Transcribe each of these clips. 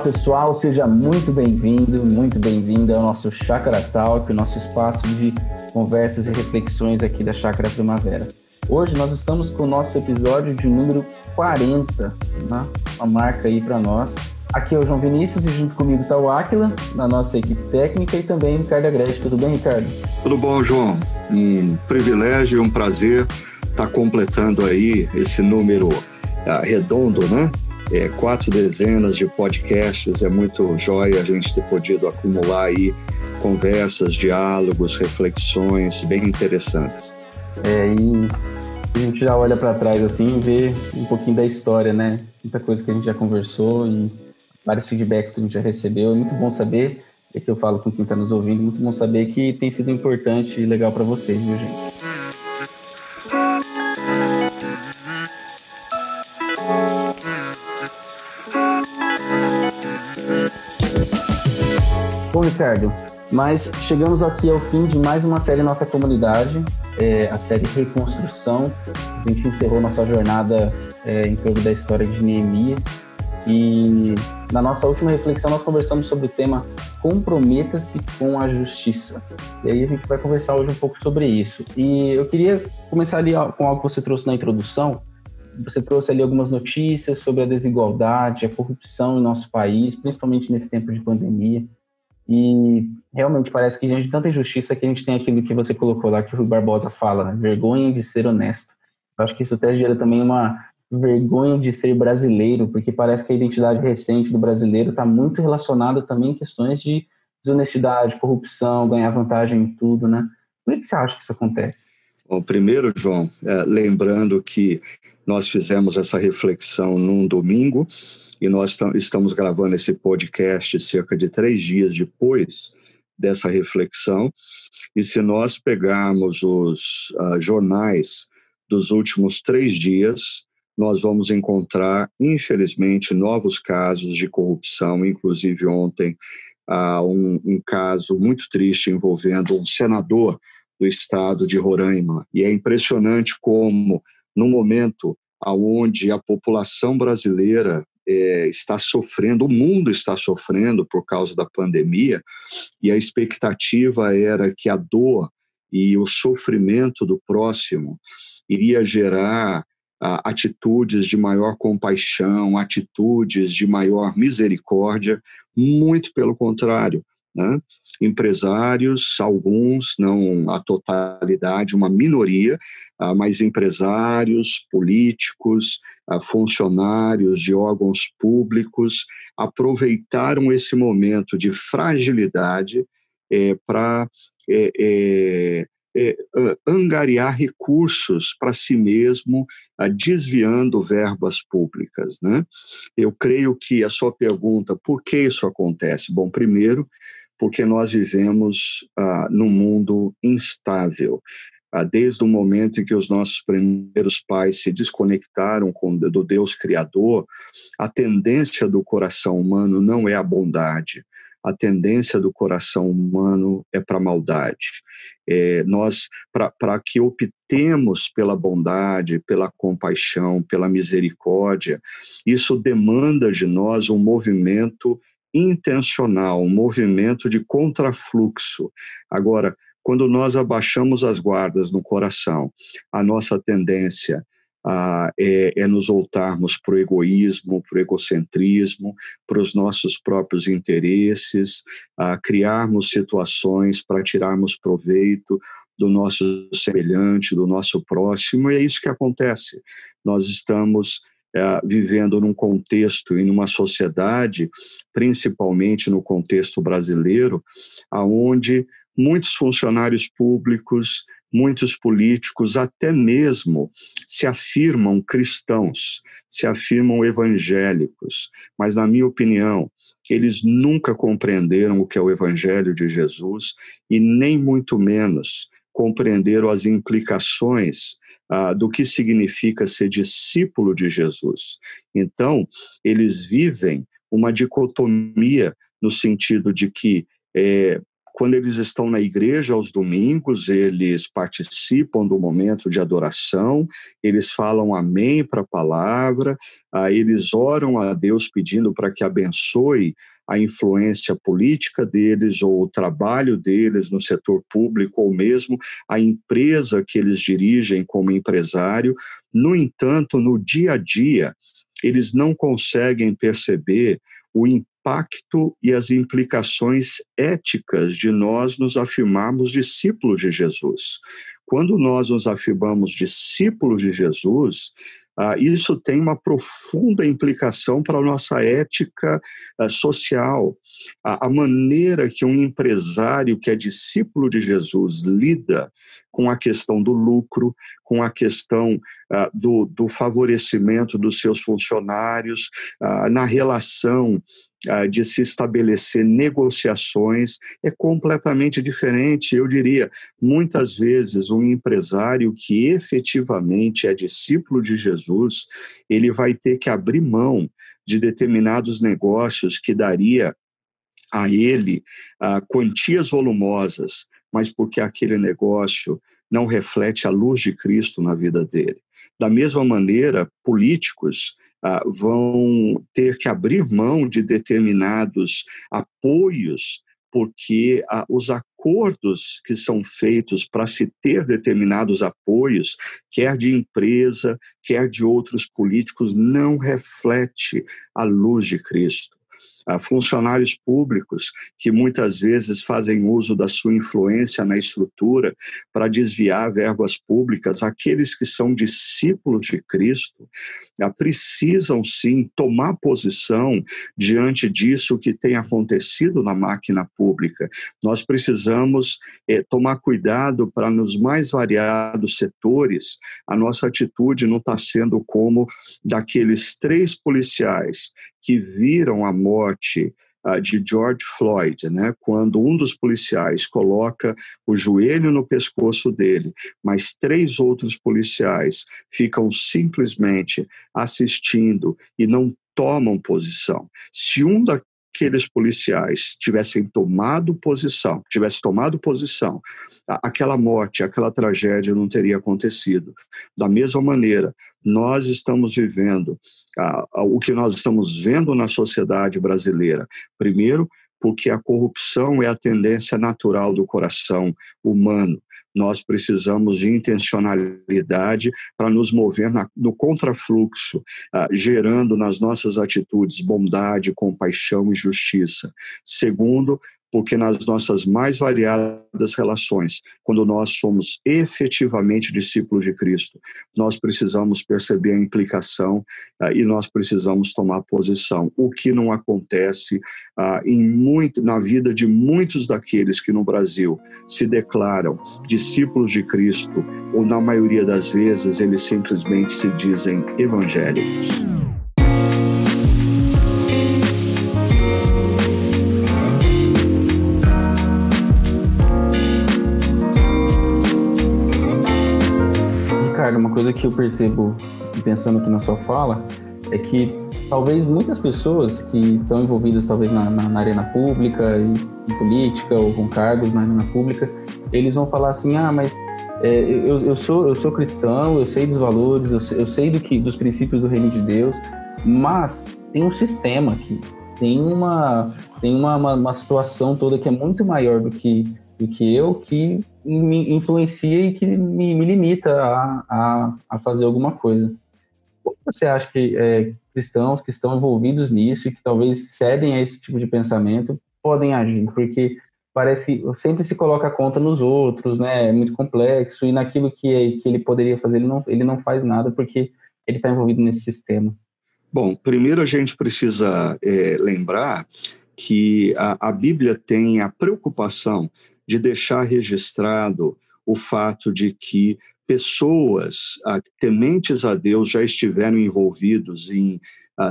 pessoal, seja muito bem-vindo, muito bem-vinda ao nosso Chácara Talk, o nosso espaço de conversas e reflexões aqui da Chácara Primavera. Hoje nós estamos com o nosso episódio de número 40, né? uma marca aí para nós. Aqui é o João Vinícius e junto comigo está o Aquila, na nossa equipe técnica, e também o Ricardo Agreste. Tudo bem, Ricardo? Tudo bom, João. Um privilégio e um prazer estar tá completando aí esse número uh, redondo, né? É, quatro dezenas de podcasts, é muito jóia a gente ter podido acumular aí conversas, diálogos, reflexões bem interessantes. É, e a gente já olha para trás assim e vê um pouquinho da história, né? Muita coisa que a gente já conversou e vários feedbacks que a gente já recebeu. É muito bom saber, é que eu falo com quem está nos ouvindo, muito bom saber que tem sido importante e legal para vocês, viu, gente? Ricardo, mas chegamos aqui ao fim de mais uma série nossa comunidade, é, a série Reconstrução. A gente encerrou nossa jornada é, em torno da história de Neemias e na nossa última reflexão nós conversamos sobre o tema Comprometa-se com a Justiça. E aí a gente vai conversar hoje um pouco sobre isso. E eu queria começar ali com algo que você trouxe na introdução. Você trouxe ali algumas notícias sobre a desigualdade, a corrupção em nosso país, principalmente nesse tempo de pandemia. E realmente parece que diante de tanta injustiça que a gente tem aquilo que você colocou lá, que o Rui Barbosa fala, né? vergonha de ser honesto. Eu acho que isso até gera também uma vergonha de ser brasileiro, porque parece que a identidade recente do brasileiro está muito relacionada também em questões de desonestidade, corrupção, ganhar vantagem em tudo, né? Por que você acha que isso acontece? Bom, primeiro, João, é, lembrando que nós fizemos essa reflexão num domingo e nós estamos gravando esse podcast cerca de três dias depois dessa reflexão. E se nós pegarmos os uh, jornais dos últimos três dias, nós vamos encontrar, infelizmente, novos casos de corrupção, inclusive ontem, uh, um, um caso muito triste envolvendo um senador do estado de Roraima. E é impressionante como, no momento onde a população brasileira é, está sofrendo, o mundo está sofrendo por causa da pandemia, e a expectativa era que a dor e o sofrimento do próximo iria gerar atitudes de maior compaixão, atitudes de maior misericórdia, muito pelo contrário. Né? Empresários, alguns, não a totalidade, uma minoria, ah, mas empresários, políticos, funcionários de órgãos públicos aproveitaram esse momento de fragilidade é, para é, é, é angariar recursos para si mesmo, desviando verbas públicas. Né? Eu creio que a sua pergunta, por que isso acontece? Bom, primeiro, porque nós vivemos ah, num mundo instável. Ah, desde o momento em que os nossos primeiros pais se desconectaram com, do Deus Criador, a tendência do coração humano não é a bondade, a tendência do coração humano é para a maldade. É, nós, para que optemos pela bondade, pela compaixão, pela misericórdia, isso demanda de nós um movimento intencional, um movimento de contrafluxo. Agora, quando nós abaixamos as guardas no coração, a nossa tendência ah, é, é, nos voltarmos para o egoísmo, para o egocentrismo, para os nossos próprios interesses, a criarmos situações para tirarmos proveito do nosso semelhante, do nosso próximo, e é isso que acontece. Nós estamos é, vivendo num contexto e numa sociedade, principalmente no contexto brasileiro, aonde muitos funcionários públicos, muitos políticos, até mesmo se afirmam cristãos, se afirmam evangélicos, mas, na minha opinião, eles nunca compreenderam o que é o Evangelho de Jesus e nem muito menos compreenderam as implicações ah, do que significa ser discípulo de Jesus. Então, eles vivem uma dicotomia no sentido de que é, quando eles estão na igreja aos domingos, eles participam do momento de adoração, eles falam amém para a palavra, eles oram a Deus pedindo para que abençoe a influência política deles ou o trabalho deles no setor público ou mesmo a empresa que eles dirigem como empresário. No entanto, no dia a dia, eles não conseguem perceber o impacto e as implicações éticas de nós nos afirmarmos discípulos de Jesus. Quando nós nos afirmamos discípulos de Jesus, ah, isso tem uma profunda implicação para a nossa ética ah, social. A, maneira que um empresário que é discípulo de Jesus lida com a questão do lucro, com a questão uh, do, do, favorecimento dos seus funcionários, uh, na relação de se estabelecer negociações, é completamente diferente. Eu diria, muitas vezes, um empresário que efetivamente é discípulo de Jesus, ele vai ter que abrir mão de determinados negócios que daria a ele quantias volumosas mas porque aquele negócio não reflete a luz de Cristo na vida dele. Da mesma maneira, políticos ah, vão ter que abrir mão de determinados apoios, porque ah, os acordos que são feitos para se ter determinados apoios, quer de empresa, quer de outros políticos, não reflete a luz de Cristo funcionários públicos que muitas vezes fazem uso da sua influência na estrutura para desviar verbas públicas, aqueles que são discípulos de Cristo, precisam sim tomar posição diante disso que tem acontecido na máquina pública. Nós precisamos é, tomar cuidado para, nos mais variados setores, a nossa atitude não está sendo como daqueles três policiais que viram a morte uh, de George Floyd, né, quando um dos policiais coloca o joelho no pescoço dele, mas três outros policiais ficam simplesmente assistindo e não tomam posição. Se um daqueles policiais tivessem tomado posição, tivesse tomado posição, aquela morte, aquela tragédia não teria acontecido. Da mesma maneira, nós estamos vivendo o que nós estamos vendo na sociedade brasileira. Primeiro, porque a corrupção é a tendência natural do coração humano. Nós precisamos de intencionalidade para nos mover na, no contrafluxo, uh, gerando nas nossas atitudes bondade, compaixão e justiça. Segundo, porque nas nossas mais variadas relações, quando nós somos efetivamente discípulos de Cristo, nós precisamos perceber a implicação uh, e nós precisamos tomar posição, o que não acontece uh, em muito, na vida de muitos daqueles que no Brasil se declaram discípulos de Cristo, ou na maioria das vezes eles simplesmente se dizem evangélicos. Coisa que eu percebo, pensando aqui na sua fala, é que talvez muitas pessoas que estão envolvidas talvez na, na, na arena pública, em, em, política ou com cargos na arena pública, eles vão falar assim, ah, mas é, eu, eu, sou, eu sou cristão, eu sei dos valores, eu eu sei do que, dos princípios do reino de Deus, mas tem um sistema aqui, tem uma, tem uma, uma, uma situação toda que é muito maior do que do que eu que me influencia e que me, me limita a, a, a, fazer alguma coisa. Como você acha que é, cristãos que estão envolvidos nisso e que talvez cedem a esse tipo de pensamento podem agir? Porque parece que sempre se coloca a conta nos outros, né? É muito complexo e naquilo que, é, que ele poderia fazer ele não, ele não faz nada porque ele está envolvido nesse sistema. Bom, primeiro a gente precisa é, lembrar que a, a Bíblia tem a preocupação de deixar registrado o fato de que pessoas tementes a Deus já estiveram envolvidos em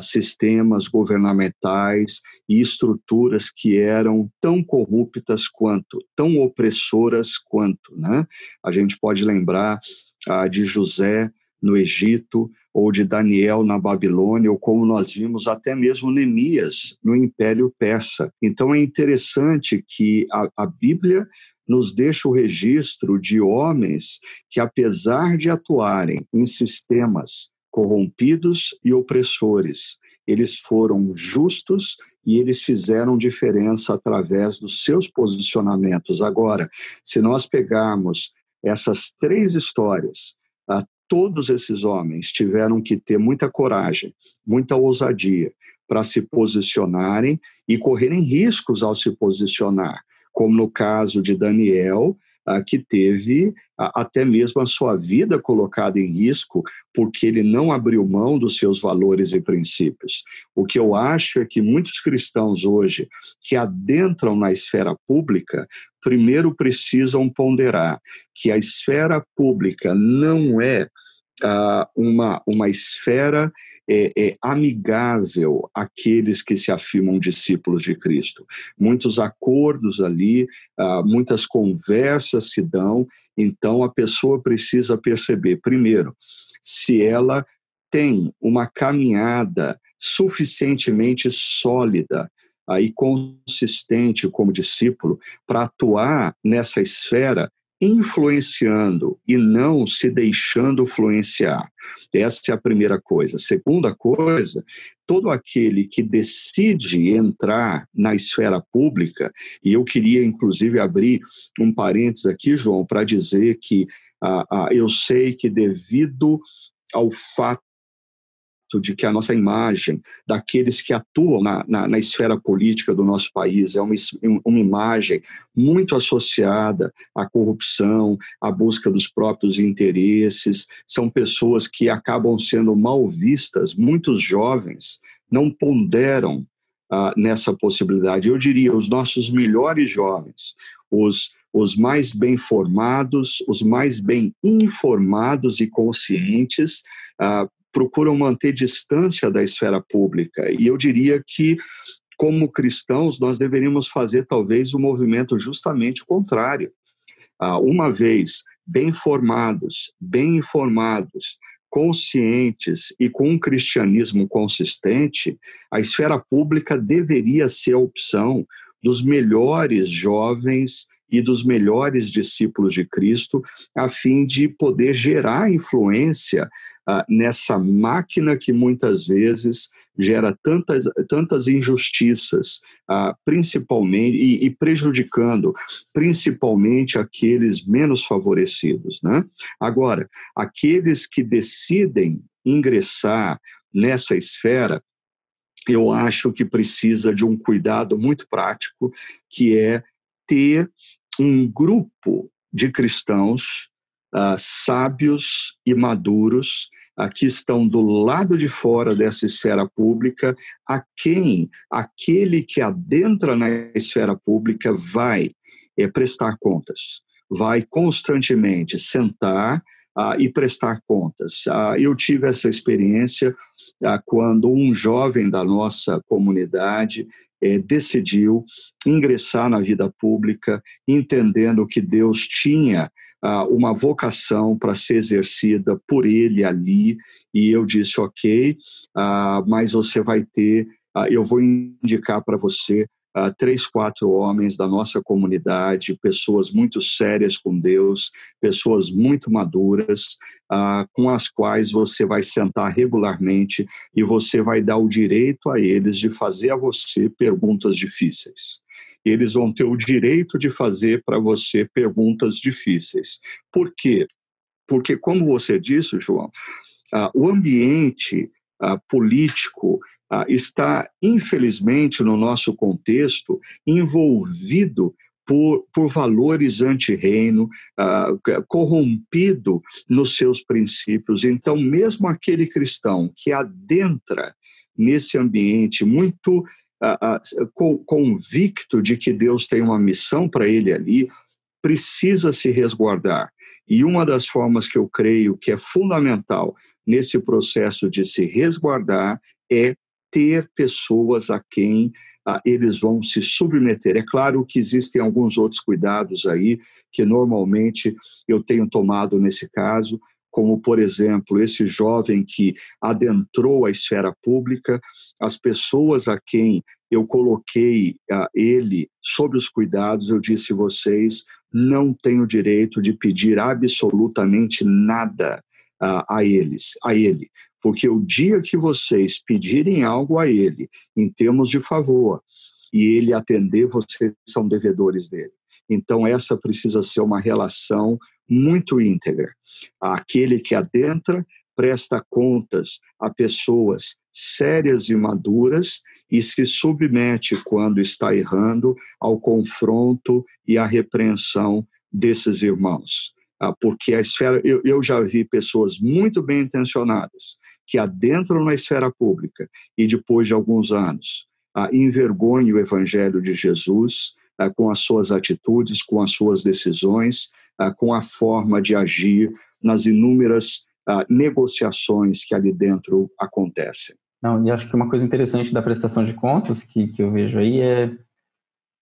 sistemas governamentais e estruturas que eram tão corruptas quanto, tão opressoras quanto. Né? A gente pode lembrar de José no Egito, ou de Daniel na Babilônia, ou como nós vimos até mesmo Neemias no Império Persa. Então é interessante que a, a Bíblia nos deixa o registro de homens que, apesar de atuarem em sistemas corrompidos e opressores, eles foram justos e eles fizeram diferença através dos seus posicionamentos. Agora, se nós pegarmos essas três histórias, todos esses homens tiveram que ter muita coragem, muita ousadia para se posicionarem e correrem riscos ao se posicionar como no caso de Daniel, ah, que teve ah, até mesmo a sua vida colocada em risco, porque ele não abriu mão dos seus valores e princípios. O que eu acho é que muitos cristãos hoje que adentram na esfera pública, primeiro precisam ponderar que a esfera pública não é uh, uma, uma esfera é, é, amigável àqueles que se afirmam discípulos de Cristo. Muitos acordos ali, uh, muitas conversas se dão, então a pessoa precisa perceber, primeiro, se ela tem uma caminhada suficientemente sólida aí consistente como discípulo para atuar nessa esfera influenciando e não se deixando influenciar. Essa é a primeira coisa. Segunda coisa, todo aquele que decide entrar na esfera pública, e eu queria inclusive abrir um parênteses aqui, João, para dizer que ah, ah, eu sei que devido ao fato de que a nossa imagem daqueles que atuam na, na, na esfera política do nosso país é uma, uma imagem muito associada à corrupção, à busca dos próprios interesses, são pessoas que acabam sendo mal vistas, muitos jovens não ponderam ah, nessa possibilidade. Eu diria, os nossos melhores jovens, os os mais bem formados, os mais bem informados e conscientes, ah, procuram manter distância da esfera pública. E eu diria que, como cristãos, nós deveríamos fazer talvez o um movimento justamente contrário. Ah, uma vez bem formados, bem informados, conscientes e com um cristianismo consistente, a esfera pública deveria ser a opção dos melhores jovens e dos melhores discípulos de Cristo, a fim de poder gerar influência ah, nessa máquina que muitas vezes gera tantas, tantas injustiças, ah, principalmente, e, e, prejudicando principalmente aqueles menos favorecidos. Né? Agora, aqueles que decidem ingressar nessa esfera, eu acho que precisa de um cuidado muito prático, que é ter um grupo de cristãos uh, sábios e maduros que estão do lado de fora dessa esfera pública, a quem aquele que adentra na esfera pública vai é, prestar contas, vai constantemente sentar ah, e prestar contas. Ah, eu tive essa experiência ah, quando um jovem da nossa comunidade eh, decidiu ingressar na vida pública, entendendo que Deus tinha ah, uma vocação para ser exercida por ele ali, e eu disse: ok, ah, mas você vai ter, ah, eu vou indicar para você Uh, três, quatro homens da nossa comunidade, pessoas muito sérias com Deus, pessoas muito maduras, uh, com as quais você vai sentar regularmente e você vai dar o direito a eles de fazer a você perguntas difíceis eles vão ter o direito de fazer para você perguntas difíceis. Por quê? Porque, como você disse, João, ah, o ambiente ah, político ah, está, infelizmente, no nosso contexto, envolvido por, por, valores anti-reino, uh, corrompido nos seus princípios. Então, mesmo aquele cristão que adentra nesse ambiente muito convicto de que Deus tem uma missão para ele ali, precisa se resguardar. E uma das formas que eu creio que é fundamental nesse processo de se resguardar é ter pessoas a quem ah, eles vão se submeter. É claro que existem alguns outros cuidados aí que normalmente eu tenho tomado nesse caso, como, por exemplo, esse jovem que adentrou a esfera pública, as pessoas a quem eu coloquei uh, ele sob os cuidados, eu disse vocês não têm o direito de pedir absolutamente nada uh, a eles, a ele, porque o dia que vocês pedirem algo a ele em termos de favor e ele atender, vocês são devedores dele. Então essa precisa ser uma relação muito íntegra. Aquele que adentra presta contas a pessoas sérias e maduras e se submete, quando está errando, ao confronto e à repreensão desses irmãos. Ah, porque a esfera, eu, eu já vi pessoas muito bem intencionadas que adentram na esfera pública e depois de alguns anos ah, envergonham o evangelho de Jesus ah, com as suas atitudes, com as suas decisões, com a forma de agir nas inúmeras negociações que ali dentro acontecem. Não, e acho que uma coisa interessante da prestação de contas que, que eu vejo aí é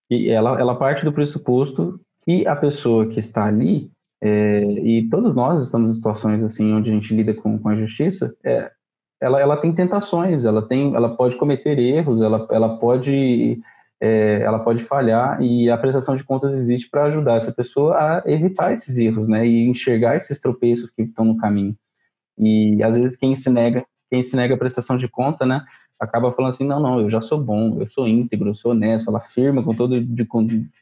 que ela, ela parte do pressuposto que a pessoa que está ali, é, e todos nós estamos em situações assim onde a gente lida com, com a justiça, é, ela, ela tem tentações, ela tem, ela pode cometer erros, ela, ela pode é, ela pode falhar e a prestação de contas existe para ajudar essa pessoa a evitar esses erros, né, e enxergar esses tropeços que estão no caminho. E às vezes quem se nega quem se nega a prestação de conta, né, acaba falando assim, não, não, eu já sou bom, eu sou íntegro, eu sou honesto, ela afirma com todo de,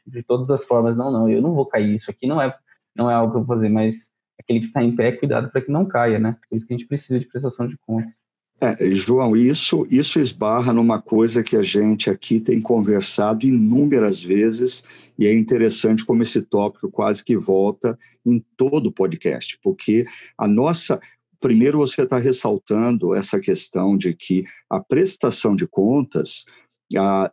de todas as formas, não, não, eu não vou cair, isso aqui não é não é algo que eu vou fazer, mas aquele que está em pé, cuidado para que não caia, né? Por isso que a gente precisa de prestação de contas. É, João, isso, isso esbarra numa coisa que a gente aqui tem conversado inúmeras vezes, e é interessante como esse tópico quase que volta em todo o podcast, porque a nossa, primeiro você está ressaltando essa questão de que a prestação de contas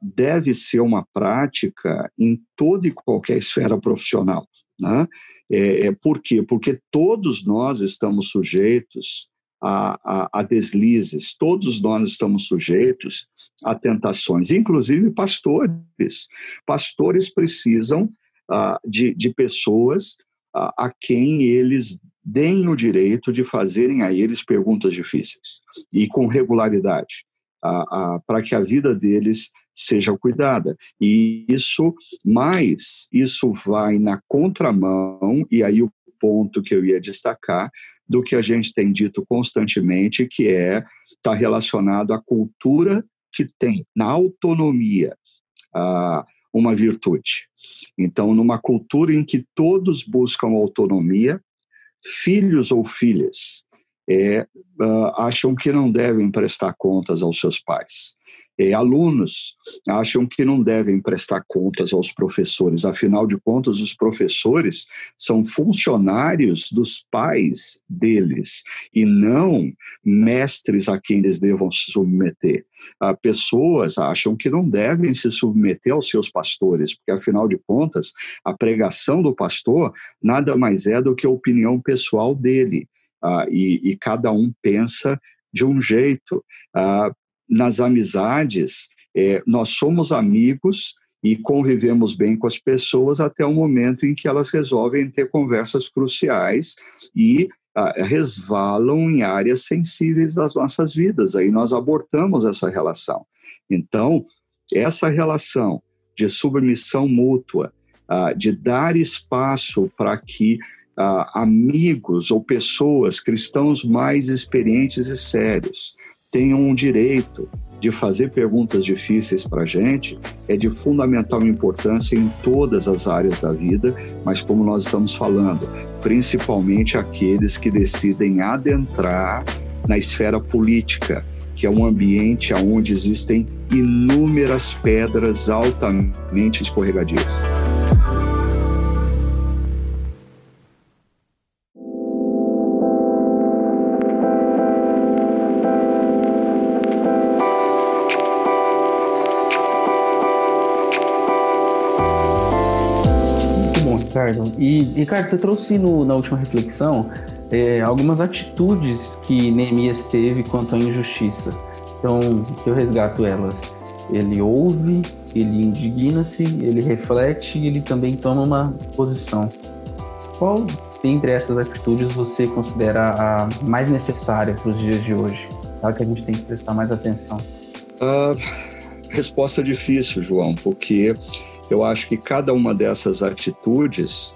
deve ser uma prática em toda e qualquer esfera profissional. Né? É, é, por quê? Porque todos nós estamos sujeitos a, a, a, deslizes, todos nós estamos sujeitos a tentações, inclusive pastores. Pastores precisam ah, de, de pessoas ah, a quem eles deem o direito de fazerem a eles perguntas difíceis e com regularidade, para que a vida deles seja cuidada. E isso, mais, isso vai na contramão, e aí o ponto que eu ia destacar, do que a gente tem dito constantemente, que é está relacionado à cultura que tem na autonomia uma virtude. Então, numa cultura em que todos buscam autonomia, filhos ou filhas é, uh, acham que não devem prestar contas aos seus pais. Alunos acham que não devem prestar contas aos professores, afinal de contas, os professores são funcionários dos pais deles e não mestres a quem eles devam se submeter. Ah, pessoas acham que não devem se submeter aos seus pastores, porque afinal de contas, a pregação do pastor nada mais é do que a opinião pessoal dele. Ah, e, e, cada um pensa de um jeito. Ah, nas amizades, é, nós somos amigos e convivemos bem com as pessoas até o momento em que elas resolvem ter conversas cruciais e ah, resvalam em áreas sensíveis das nossas vidas. Aí nós abortamos essa relação. Então, essa relação de submissão mútua, ah, de dar espaço para que ah, amigos ou pessoas, cristãos mais experientes e sérios, tenham um direito de fazer perguntas difíceis para a gente é de fundamental importância em todas as áreas da vida, mas como nós estamos falando, principalmente aqueles que decidem adentrar na esfera política, que é um ambiente onde existem inúmeras pedras altamente escorregadias. Ricardo. E, Ricardo, você trouxe no, na última reflexão é, algumas atitudes que Neemias teve quanto à injustiça. Então, eu resgato elas. Ele ouve, ele indigna-se, ele reflete e ele também toma uma posição. Qual, dentre essas atitudes você considera a mais necessária para os dias de hoje? Tá? Que a gente tem que prestar mais atenção. Uh, resposta difícil, João, porque eu acho que cada uma dessas atitudes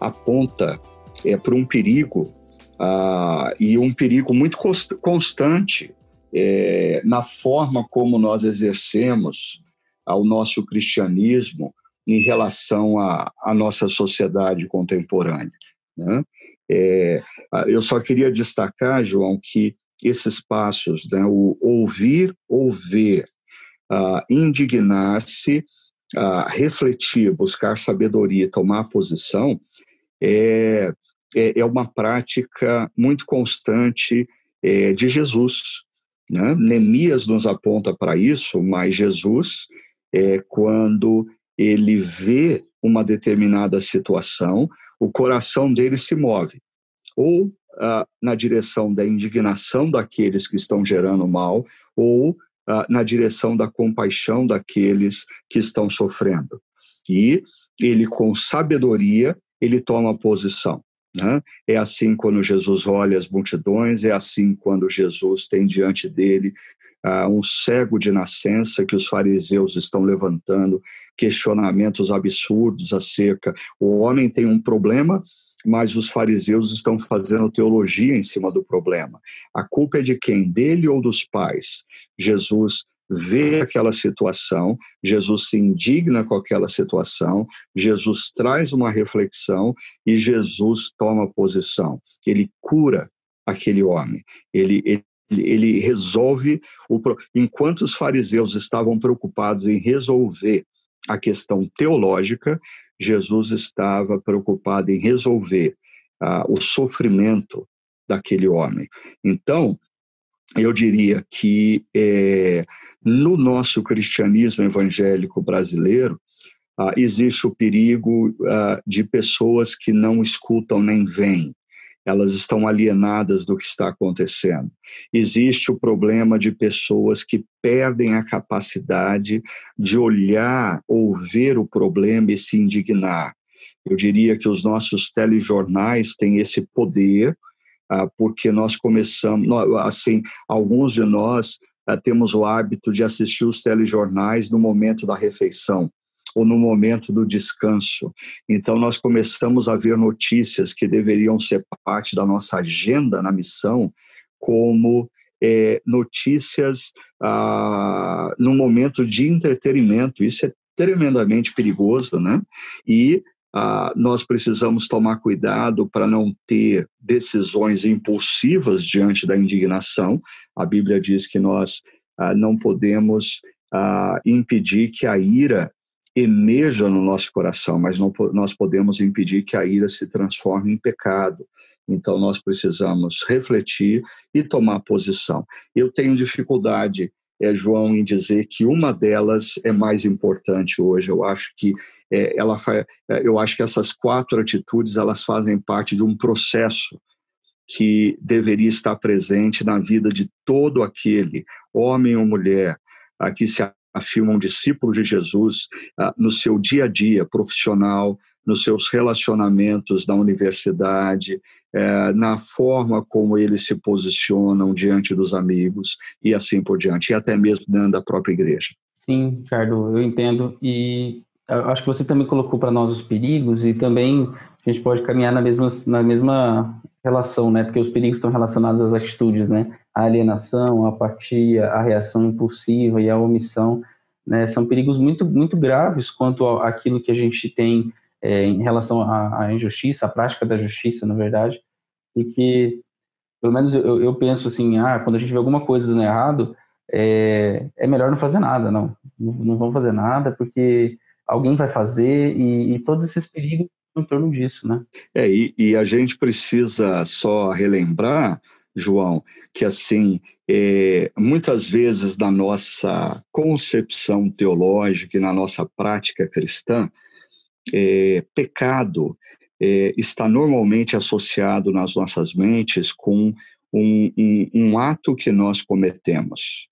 aponta é, para um perigo uh, e um perigo muito constante é, na forma como nós exercemos ao nosso cristianismo em relação à, nossa sociedade contemporânea. Né? É, eu só queria destacar, João, que esses passos, né, o ouvir ou ver, uh, indignar-se, refletir, buscar sabedoria, tomar posição, é, é, é uma prática muito constante é, de Jesus. Né? Neemias nos aponta para isso, mas Jesus, é, quando ele vê uma determinada situação, o coração dele se move. Ou ah, na direção da indignação daqueles que estão gerando mal, ou ah, na direção da compaixão daqueles que estão sofrendo. E ele, com sabedoria, ele toma posição. Né? É assim quando Jesus olha as multidões, é assim quando Jesus tem diante dele uh, um cego de nascença que os fariseus estão levantando, questionamentos absurdos acerca. O homem tem um problema, mas os fariseus estão fazendo teologia em cima do problema. A culpa é de quem? Dele ou dos pais? Jesus vê aquela situação, Jesus se indigna com aquela situação, Jesus traz uma reflexão e Jesus toma posição. Ele cura aquele homem, ele, ele ele resolve o enquanto os fariseus estavam preocupados em resolver a questão teológica, Jesus estava preocupado em resolver ah, o sofrimento daquele homem. Então, eu diria que é, no nosso cristianismo evangélico brasileiro, ah, existe o perigo ah, de pessoas que não escutam nem veem, elas estão alienadas do que está acontecendo. Existe o problema de pessoas que perdem a capacidade de olhar ou ver o problema e se indignar. Eu diria que os nossos telejornais têm esse poder, ah, porque nós começamos, assim, alguns de nós ah, temos o hábito de assistir os telejornais no momento da refeição ou no momento do descanso. Então, nós começamos a ver notícias que deveriam ser parte da nossa agenda na missão, como é, notícias ah, no momento de entretenimento. Isso é tremendamente perigoso, né? E ah, nós precisamos tomar cuidado para não ter decisões impulsivas diante da indignação. A Bíblia diz que nós ah, não podemos ah, impedir que a ira emerja no nosso coração, mas não, nós podemos impedir que a ira se transforme em pecado. Então, nós precisamos refletir e tomar posição. Eu tenho dificuldade, é, João, em dizer que uma delas é mais importante hoje. Eu acho que é, ela é, eu acho que essas quatro atitudes elas fazem parte de um processo que deveria estar presente na vida de todo aquele homem ou mulher a que se afirma um discípulo de Jesus ah, no seu dia a dia profissional, nos seus relacionamentos na universidade, eh, na forma como eles se posicionam diante dos amigos e assim por diante, e até mesmo dentro da própria igreja. Sim, Ricardo, eu entendo. E acho que você também colocou para nós os perigos e também a gente pode caminhar na mesma, na mesma relação, né? Porque os perigos estão relacionados às atitudes, né? A alienação, a apatia, a reação impulsiva e a omissão, né? São perigos muito, muito graves quanto àquilo que a gente tem é, em relação à, à, injustiça, à prática da justiça, na verdade, e que, pelo menos eu, eu penso assim, ah, quando a gente vê alguma coisa dando errado, é, é melhor não fazer nada, não, não, não vamos fazer nada, porque alguém vai fazer e, e todos esses perigos em torno disso, né? É, e, e a gente precisa só relembrar, João, que assim, é, muitas vezes na nossa concepção teológica e na nossa prática cristã, é, pecado é, está normalmente associado nas nossas mentes com um, um, um ato que nós cometemos,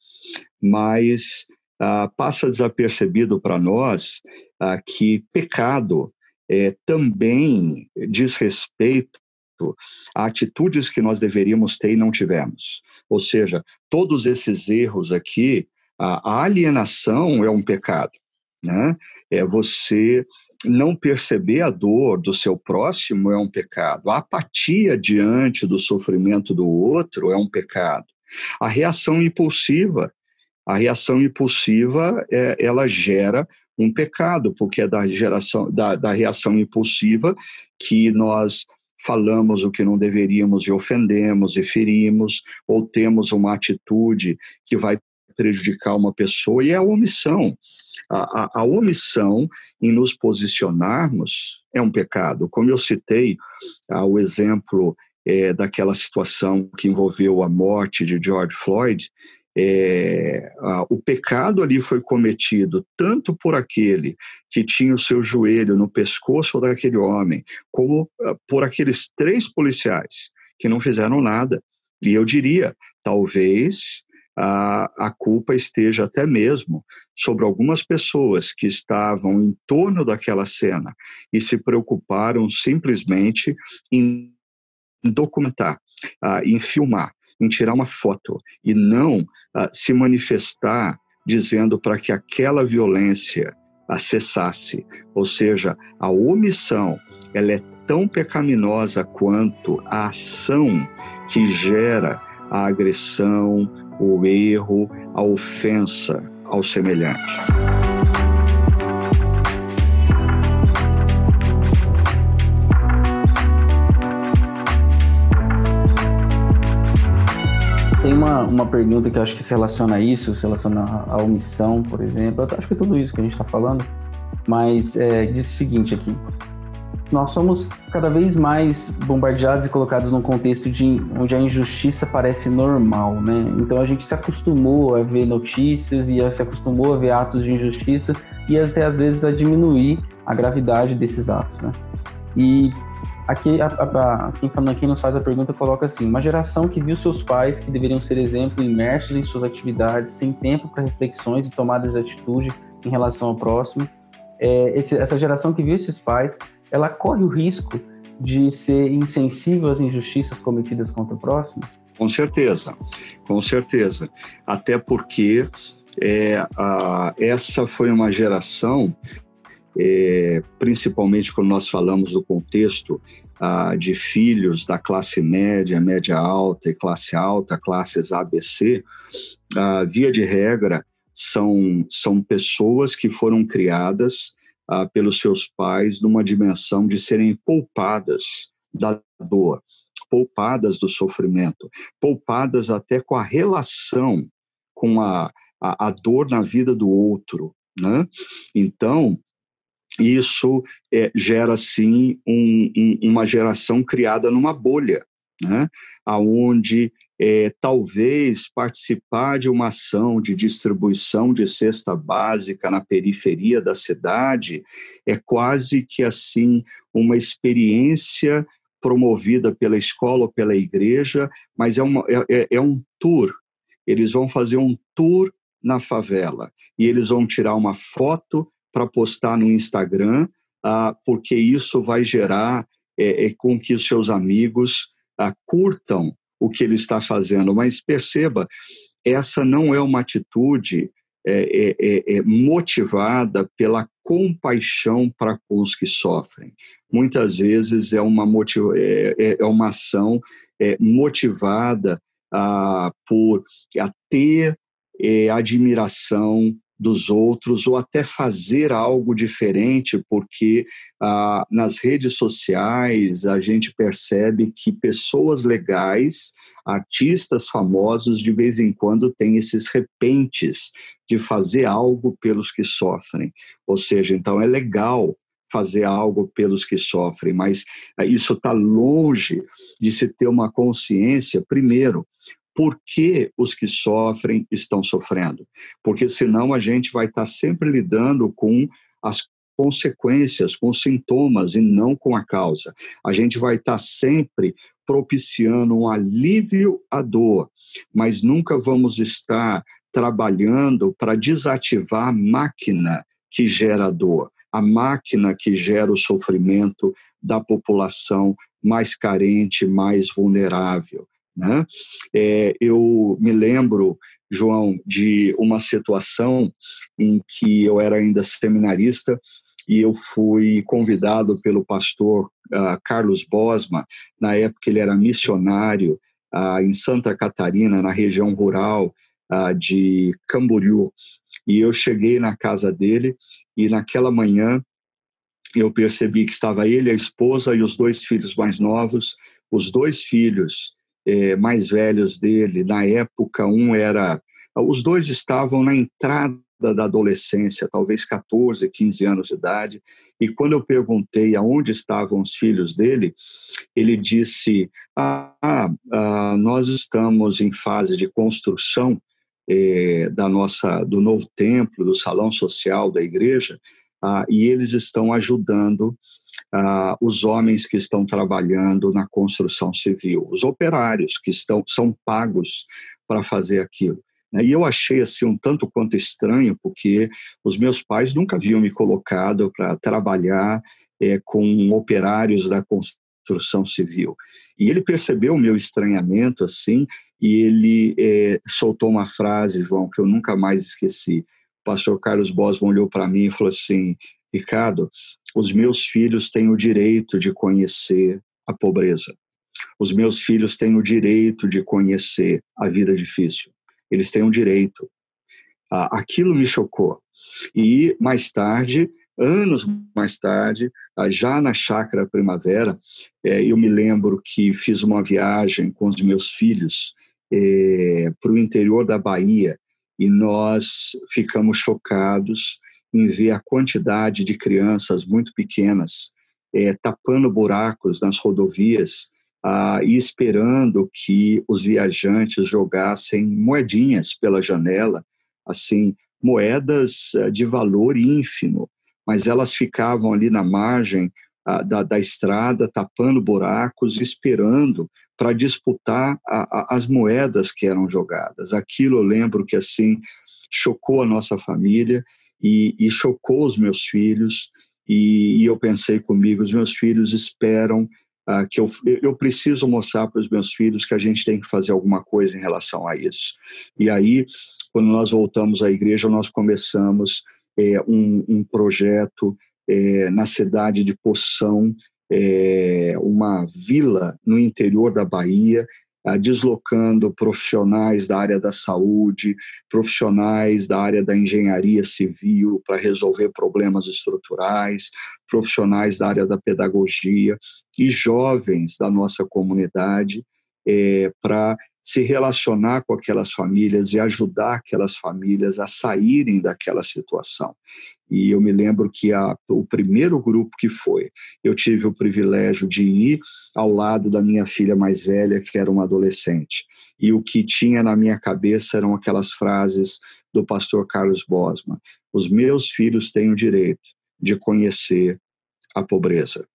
mas ah, passa desapercebido para nós ah, que pecado também diz respeito a atitudes que nós deveríamos ter e não tivemos. Ou seja, todos esses erros aqui, a alienação é um pecado. Né? É você não perceber a dor do seu próximo é um pecado. A apatia diante do sofrimento do outro é um pecado. A reação impulsiva, a reação impulsiva, é, ela gera um pecado, porque é da, geração, da, da reação impulsiva que nós falamos o que não deveríamos e ofendemos e ferimos, ou temos uma atitude que vai prejudicar uma pessoa, e é a omissão. A, a, a, omissão em nos posicionarmos é um pecado. Como eu citei ah, o exemplo é, daquela situação que envolveu a morte de George Floyd, é, a, o pecado ali foi cometido tanto por aquele que tinha o seu joelho no pescoço daquele homem, como ah, por aqueles três policiais que não fizeram nada. E eu diria, talvez a, a culpa esteja até mesmo sobre algumas pessoas que estavam em torno daquela cena e se preocuparam simplesmente em documentar, uh, em filmar, em tirar uma foto e não uh, se manifestar dizendo para que aquela violência cessasse. Ou seja, a omissão ela é tão pecaminosa quanto a ação que gera a agressão, o erro, a ofensa ao semelhante. Uma, pergunta que acho que se relaciona a isso, se relaciona à omissão, por exemplo. Eu acho que é tudo isso que a gente está falando, mas é, diz o seguinte aqui: nós somos cada vez mais bombardeados e colocados num contexto de onde a injustiça parece normal, né? Então a gente se acostumou a ver notícias e se acostumou a ver atos de injustiça e até às vezes a diminuir a gravidade desses atos, né? E aqui a, a, a, quem, quem nos faz a pergunta coloca assim: uma geração que viu seus pais, que deveriam ser exemplo, imersos em suas atividades, sem tempo para reflexões e tomadas de atitude em relação ao próximo. É, esse, essa geração que viu esses pais ela corre o risco de ser insensível às injustiças cometidas contra o próximo? Com certeza, com certeza. Até porque é, a, essa foi uma geração, é, principalmente quando nós falamos do contexto a, de filhos da classe média, média alta e classe alta, classes ABC, a, via de regra, são, são pessoas que foram criadas ah, pelos seus pais numa dimensão de serem poupadas da dor, poupadas do sofrimento, poupadas até com a relação com a, a, a dor na vida do outro. Né? Então, isso é, gera, sim, um, um, uma geração criada numa bolha, né? aonde é, talvez participar de uma ação de distribuição de cesta básica na periferia da cidade é quase que assim uma experiência promovida pela escola ou pela igreja, mas é, uma, é, é, é um tour. Eles vão fazer um tour na favela e eles vão tirar uma foto para postar no Instagram, ah, porque isso vai gerar é, é, com que os seus amigos ah, curtam o que ele está fazendo, mas perceba, essa não é uma atitude é, é, é, é motivada pela compaixão para com os que sofrem. Muitas vezes é uma, motiva, é, é, é uma ação é, motivada ah, por a ter admiração dos outros ou até fazer algo diferente, porque ah, nas redes sociais a gente percebe que pessoas legais, artistas famosos, de vez em quando têm esses repentes de fazer algo pelos que sofrem. Ou seja, então é legal fazer algo pelos que sofrem, mas isso está longe de se ter uma consciência, primeiro, por que os que sofrem estão sofrendo. Porque senão a gente vai estar sempre lidando com as consequências, com os sintomas e não com a causa. A gente vai estar sempre propiciando um alívio à dor, mas nunca vamos estar trabalhando para desativar a máquina que gera dor. a máquina que gera o sofrimento da população mais carente, mais vulnerável. Né? É, eu me lembro, João, de uma situação em que eu era ainda seminarista e eu fui convidado pelo pastor uh, Carlos Bosma, na época ele era missionário uh, em Santa Catarina, na região rural uh, de Camboriú. E eu cheguei na casa dele e naquela manhã eu percebi que estava ele, a esposa e os dois filhos mais novos, os dois filhos eh, mais velhos dele, na época, um era. Os dois estavam na entrada da adolescência, talvez 14, 15 anos de idade, e quando eu perguntei aonde estavam os filhos dele, ele disse: Ah, ah nós estamos em fase de construção eh, da nossa, do novo templo, do salão social da igreja, ah, e eles estão ajudando ah, os homens que estão trabalhando na construção civil, os operários que estão são pagos para fazer aquilo. Né? E eu achei assim um tanto quanto estranho, porque os meus pais nunca haviam me colocado para trabalhar é, com operários da construção civil. E ele percebeu o meu estranhamento assim, e ele é, soltou uma frase, João, que eu nunca mais esqueci. O pastor Carlos Bosman olhou para mim e falou assim: Ricardo, os meus filhos têm o direito de conhecer a pobreza. Os meus filhos têm o direito de conhecer a vida difícil. Eles têm um direito. Ah, aquilo me chocou. E mais tarde, anos mais tarde, ah, já na Chácara Primavera, eh, eu me lembro que fiz uma viagem com os meus filhos eh, para o interior da Bahia e nós ficamos chocados em ver a quantidade de crianças muito pequenas eh, tapando buracos nas rodovias ah, e esperando que os viajantes jogassem moedinhas pela janela, assim, moedas eh, de valor ínfimo, mas elas ficavam ali na margem da, da, estrada, tapando buracos, esperando para disputar a, a, as moedas que eram jogadas. Aquilo eu lembro que assim chocou a nossa família e, e chocou os meus filhos. E, e eu pensei comigo, os meus filhos esperam ah, que eu, eu preciso mostrar para os meus filhos que a gente tem que fazer alguma coisa em relação a isso. E aí, quando nós voltamos à igreja, nós começamos é, um, um, projeto é, na cidade de Poção, é, uma vila no interior da Bahia, deslocando profissionais da área da saúde, profissionais da área da engenharia civil para resolver problemas estruturais, profissionais da área da pedagogia e jovens da nossa comunidade é, para se relacionar com aquelas famílias e ajudar aquelas famílias a saírem daquela situação. E eu me lembro que a, o primeiro grupo que foi, eu tive o privilégio de ir ao lado da minha filha mais velha, que era uma adolescente. E o que tinha na minha cabeça eram aquelas frases do pastor Carlos Bosma: Os meus filhos têm o direito de conhecer a pobreza.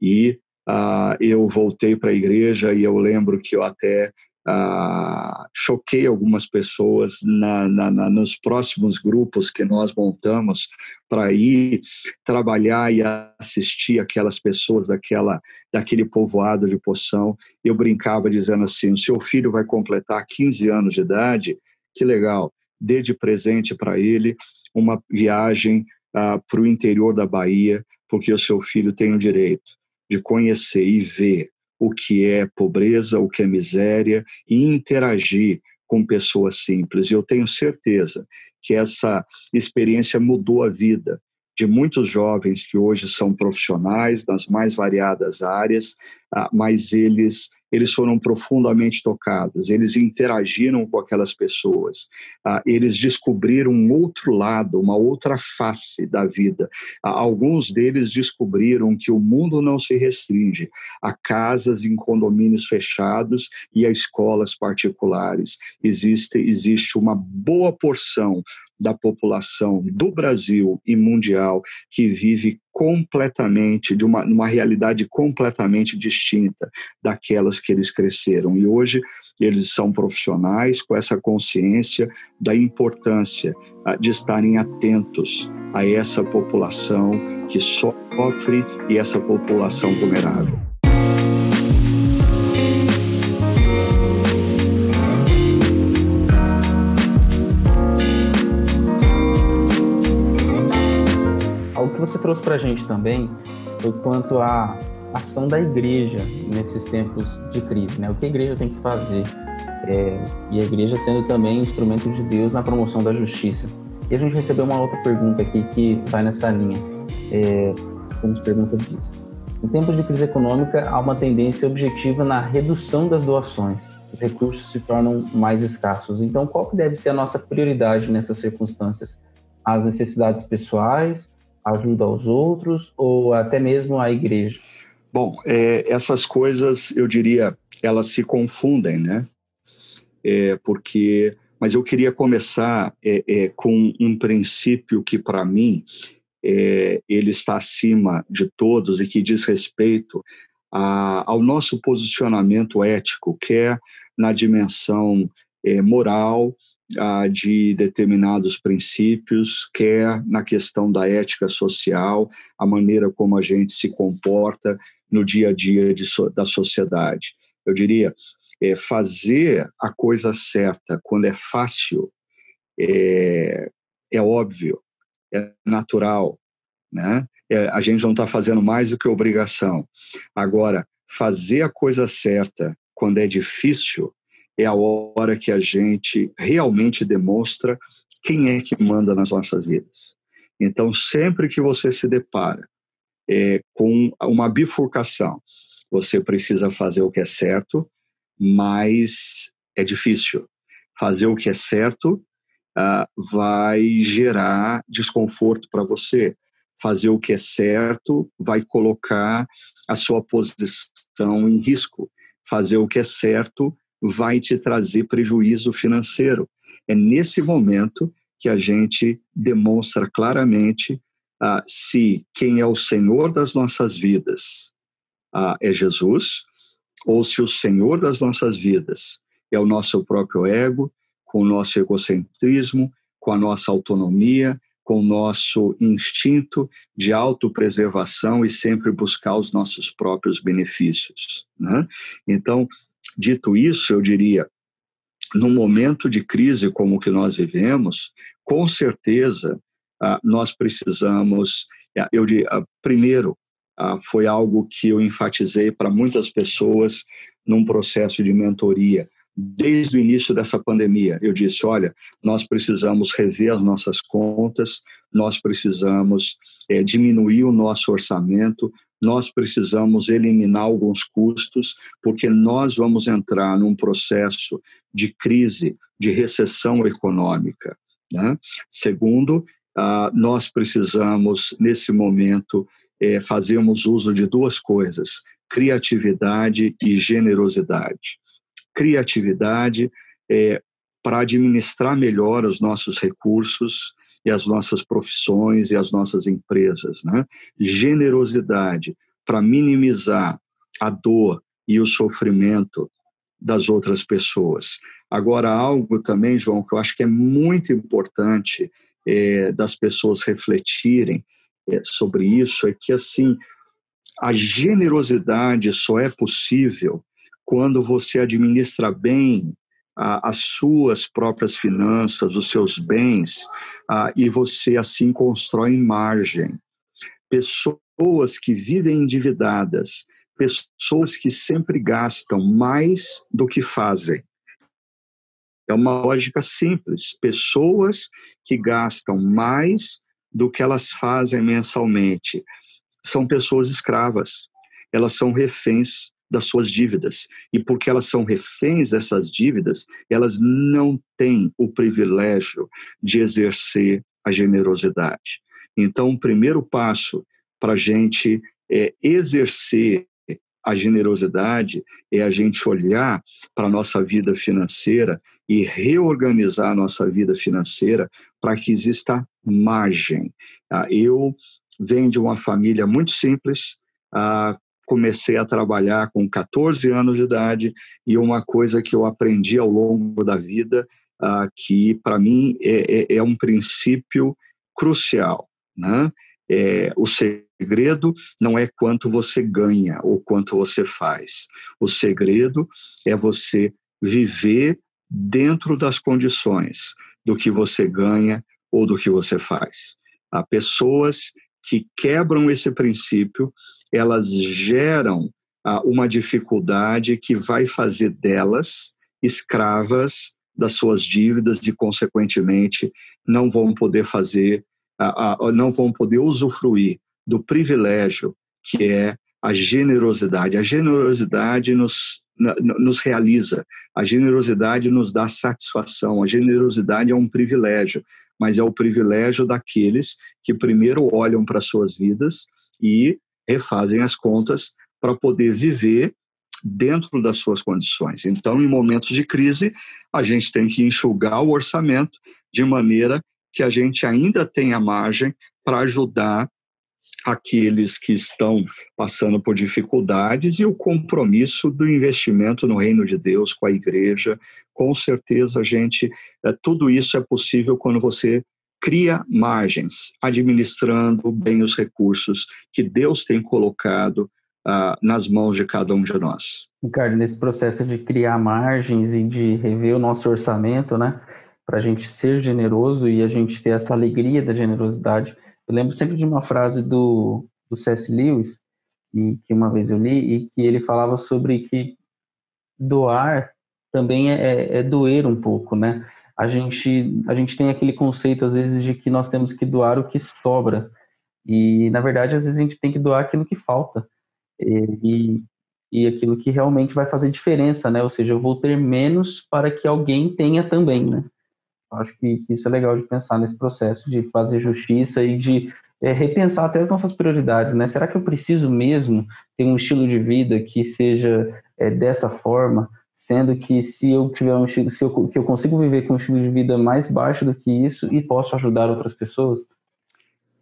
E uh, eu voltei para a igreja e eu lembro que eu até ah, choquei algumas pessoas na, na, na, nos próximos grupos que nós montamos para ir trabalhar e assistir aquelas pessoas daquela, daquele povoado de Poção. Eu brincava dizendo assim: o seu filho vai completar 15 anos de idade, que legal, dê de presente para ele uma viagem ah, para o interior da Bahia, porque o seu filho tem o direito de conhecer e ver o que é pobreza, o que é miséria e interagir com pessoas simples. E eu tenho certeza que essa experiência mudou a vida de muitos jovens que hoje são profissionais nas mais variadas áreas, ah, mas eles eles foram profundamente tocados, eles interagiram com aquelas pessoas, ah, eles descobriram um outro lado, uma outra face da vida. Ah, alguns deles descobriram que o mundo não se restringe a casas em condomínios fechados e a escolas particulares. Existe, existe uma boa porção da população do Brasil e mundial que vive completamente, de uma, uma realidade completamente distinta daquelas que eles cresceram. E hoje eles são profissionais com essa consciência da importância ah, de estarem atentos a essa população que sofre e essa população vulnerável. Você trouxe para a gente também foi quanto à ação da igreja nesses tempos de crise, né? O que a igreja tem que fazer é, e a igreja sendo também instrumento de Deus na promoção da justiça. E a gente recebeu uma outra pergunta aqui que vai nessa linha, é, como as perguntas diz. Em tempos de crise econômica, há uma tendência objetiva na redução das doações. Os recursos se tornam mais escassos. Então, qual que deve ser a nossa prioridade nessas circunstâncias? As necessidades pessoais, ajuda aos outros ou até mesmo a igreja? Bom, é, essas coisas, eu diria, elas se confundem, né? É, porque, mas eu queria começar é, é com um princípio que, para mim, é, ele está acima de todos e que diz respeito a, ao nosso posicionamento ético, quer na dimensão é, moral, de determinados princípios, quer na questão da ética social, a maneira como a gente se comporta no dia a dia de, da sociedade. Eu diria, é, fazer a coisa certa quando é fácil é, é óbvio, é natural, né? É, a gente não está fazendo mais do que obrigação. Agora, fazer a coisa certa quando é difícil é a hora que a gente realmente demonstra quem é que manda nas nossas vidas. Então, sempre que você se depara é, com uma bifurcação, você precisa fazer o que é certo, mas é difícil. Fazer o que é certo uh, vai gerar desconforto para você. Fazer o que é certo vai colocar a sua posição em risco. Fazer o que é certo vai te trazer prejuízo financeiro. É nesse momento que a gente demonstra claramente uh, se quem é o Senhor das nossas vidas uh, é Jesus, ou se o Senhor das nossas vidas é o nosso próprio ego, com o nosso egocentrismo, com a nossa autonomia, com o nosso instinto de autopreservação e sempre buscar os nossos próprios benefícios. Né? Então, dito isso, eu diria, num momento de crise como o que nós vivemos, com certeza ah, nós precisamos, ah, eu diria, ah, primeiro, foi algo que eu enfatizei para muitas pessoas num processo de mentoria desde o início dessa pandemia. Eu disse: olha, nós precisamos rever as nossas contas, nós precisamos é, diminuir o nosso orçamento, nós precisamos eliminar alguns custos, porque nós vamos entrar num processo de crise, de recessão econômica. Né? Segundo, ah, nós precisamos, nesse momento, é, fazermos uso de duas coisas: criatividade e generosidade criatividade é, para administrar melhor os nossos recursos e as nossas profissões e as nossas empresas. Né? Generosidade para minimizar a dor e o sofrimento das outras pessoas. Agora, algo também, João, que eu acho que é muito importante é, das pessoas refletirem é, sobre isso, é que, assim, a generosidade só é possível quando você administra bem as suas próprias finanças, os seus bens, e você assim constrói margem. Pessoas que vivem endividadas, pessoas que sempre gastam mais do que fazem. É uma lógica simples. Pessoas que gastam mais do que elas fazem mensalmente são pessoas escravas. Elas são reféns das suas dívidas. E porque elas são reféns dessas dívidas, elas não têm o privilégio de exercer a generosidade. Então, o primeiro passo para a gente é, exercer a generosidade é a gente olhar para a nossa vida financeira e reorganizar a nossa vida financeira para que exista margem. Ah, eu venho de uma família muito simples, ah, comecei a trabalhar com 14 anos de idade e uma coisa que eu aprendi ao longo da vida, uh, que para mim é, é, é, um princípio crucial, né? É, o segredo não é quanto você ganha ou quanto você faz. O segredo é você viver dentro das condições do que você ganha ou do que você faz. Há pessoas que quebram esse princípio, elas geram ah, uma dificuldade que vai fazer delas escravas das suas dívidas e, consequentemente, não vão poder fazer, ah, ah, não vão poder usufruir do privilégio que é a generosidade. A generosidade nos, nos realiza, a generosidade nos dá satisfação, a generosidade é um privilégio, mas é o privilégio daqueles que primeiro olham para suas vidas e refazem as contas para poder viver dentro das suas condições. Então, em momentos de crise, a gente tem que enxugar o orçamento de maneira que a gente ainda tenha margem para ajudar aqueles que estão passando por dificuldades e o compromisso do investimento no reino de Deus com a igreja. Com certeza, gente, é, tudo isso é possível quando você cria margens, administrando bem os recursos que Deus tem colocado ah, nas mãos de cada um de nós. Ricardo, nesse processo de criar margens e de rever o nosso orçamento, né, para a gente ser generoso e a gente ter essa alegria da generosidade, eu lembro sempre de uma frase do, do C.S. Lewis, que, que uma vez eu li, e que ele falava sobre que doar também é, é, é doer um pouco, né? A gente, a gente tem aquele conceito, às vezes, de que nós temos que doar o que sobra. E, na verdade, às vezes a gente tem que doar aquilo que falta. E, e aquilo que realmente vai fazer diferença, né? Ou seja, eu vou ter menos para que alguém tenha também, né? Acho que, que, isso é legal de pensar nesse processo de fazer justiça e de é, repensar até as nossas prioridades, né? Será que eu preciso mesmo ter um estilo de vida que seja é, dessa forma, sendo que se eu tiver um se eu, que eu consigo viver com um estilo de vida mais baixo do que isso e posso ajudar outras pessoas?